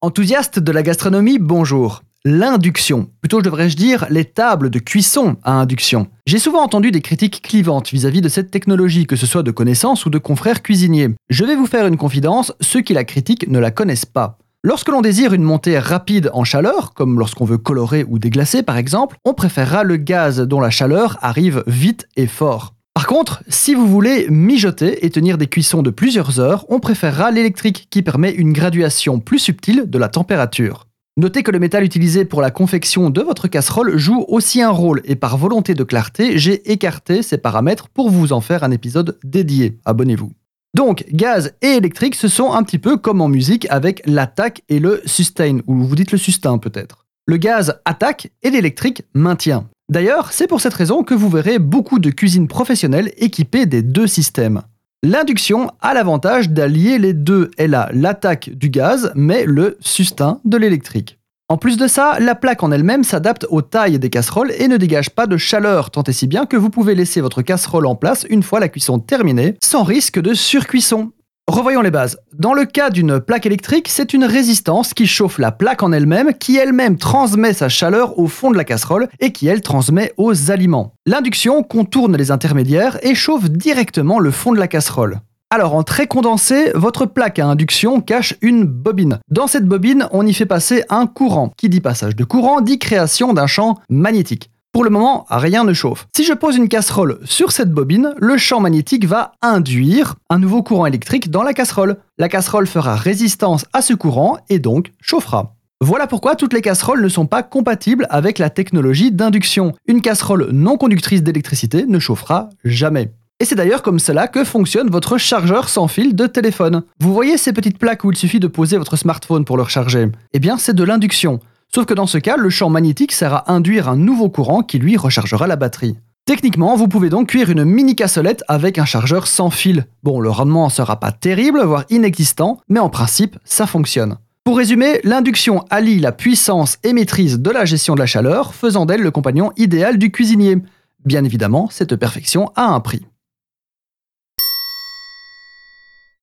Enthousiaste de la gastronomie, bonjour. L'induction, plutôt devrais-je dire les tables de cuisson à induction. J'ai souvent entendu des critiques clivantes vis-à-vis de cette technologie, que ce soit de connaissances ou de confrères cuisiniers. Je vais vous faire une confidence, ceux qui la critiquent ne la connaissent pas. Lorsque l'on désire une montée rapide en chaleur, comme lorsqu'on veut colorer ou déglacer par exemple, on préférera le gaz dont la chaleur arrive vite et fort. Par contre, si vous voulez mijoter et tenir des cuissons de plusieurs heures, on préférera l'électrique qui permet une graduation plus subtile de la température. Notez que le métal utilisé pour la confection de votre casserole joue aussi un rôle et par volonté de clarté, j'ai écarté ces paramètres pour vous en faire un épisode dédié. Abonnez-vous. Donc, gaz et électrique, ce sont un petit peu comme en musique avec l'attaque et le sustain, ou vous dites le sustain peut-être. Le gaz attaque et l'électrique maintient. D'ailleurs, c'est pour cette raison que vous verrez beaucoup de cuisines professionnelles équipées des deux systèmes. L'induction a l'avantage d'allier les deux. Elle a l'attaque du gaz, mais le sustain de l'électrique. En plus de ça, la plaque en elle-même s'adapte aux tailles des casseroles et ne dégage pas de chaleur, tant et si bien que vous pouvez laisser votre casserole en place une fois la cuisson terminée, sans risque de surcuisson. Revoyons les bases. Dans le cas d'une plaque électrique, c'est une résistance qui chauffe la plaque en elle-même, qui elle-même transmet sa chaleur au fond de la casserole et qui elle transmet aux aliments. L'induction contourne les intermédiaires et chauffe directement le fond de la casserole. Alors en très condensé, votre plaque à induction cache une bobine. Dans cette bobine, on y fait passer un courant. Qui dit passage de courant dit création d'un champ magnétique. Pour le moment, rien ne chauffe. Si je pose une casserole sur cette bobine, le champ magnétique va induire un nouveau courant électrique dans la casserole. La casserole fera résistance à ce courant et donc chauffera. Voilà pourquoi toutes les casseroles ne sont pas compatibles avec la technologie d'induction. Une casserole non conductrice d'électricité ne chauffera jamais. Et c'est d'ailleurs comme cela que fonctionne votre chargeur sans fil de téléphone. Vous voyez ces petites plaques où il suffit de poser votre smartphone pour le recharger? Eh bien, c'est de l'induction. Sauf que dans ce cas, le champ magnétique sert à induire un nouveau courant qui lui rechargera la batterie. Techniquement, vous pouvez donc cuire une mini cassolette avec un chargeur sans fil. Bon, le rendement sera pas terrible, voire inexistant, mais en principe, ça fonctionne. Pour résumer, l'induction allie la puissance et maîtrise de la gestion de la chaleur, faisant d'elle le compagnon idéal du cuisinier. Bien évidemment, cette perfection a un prix.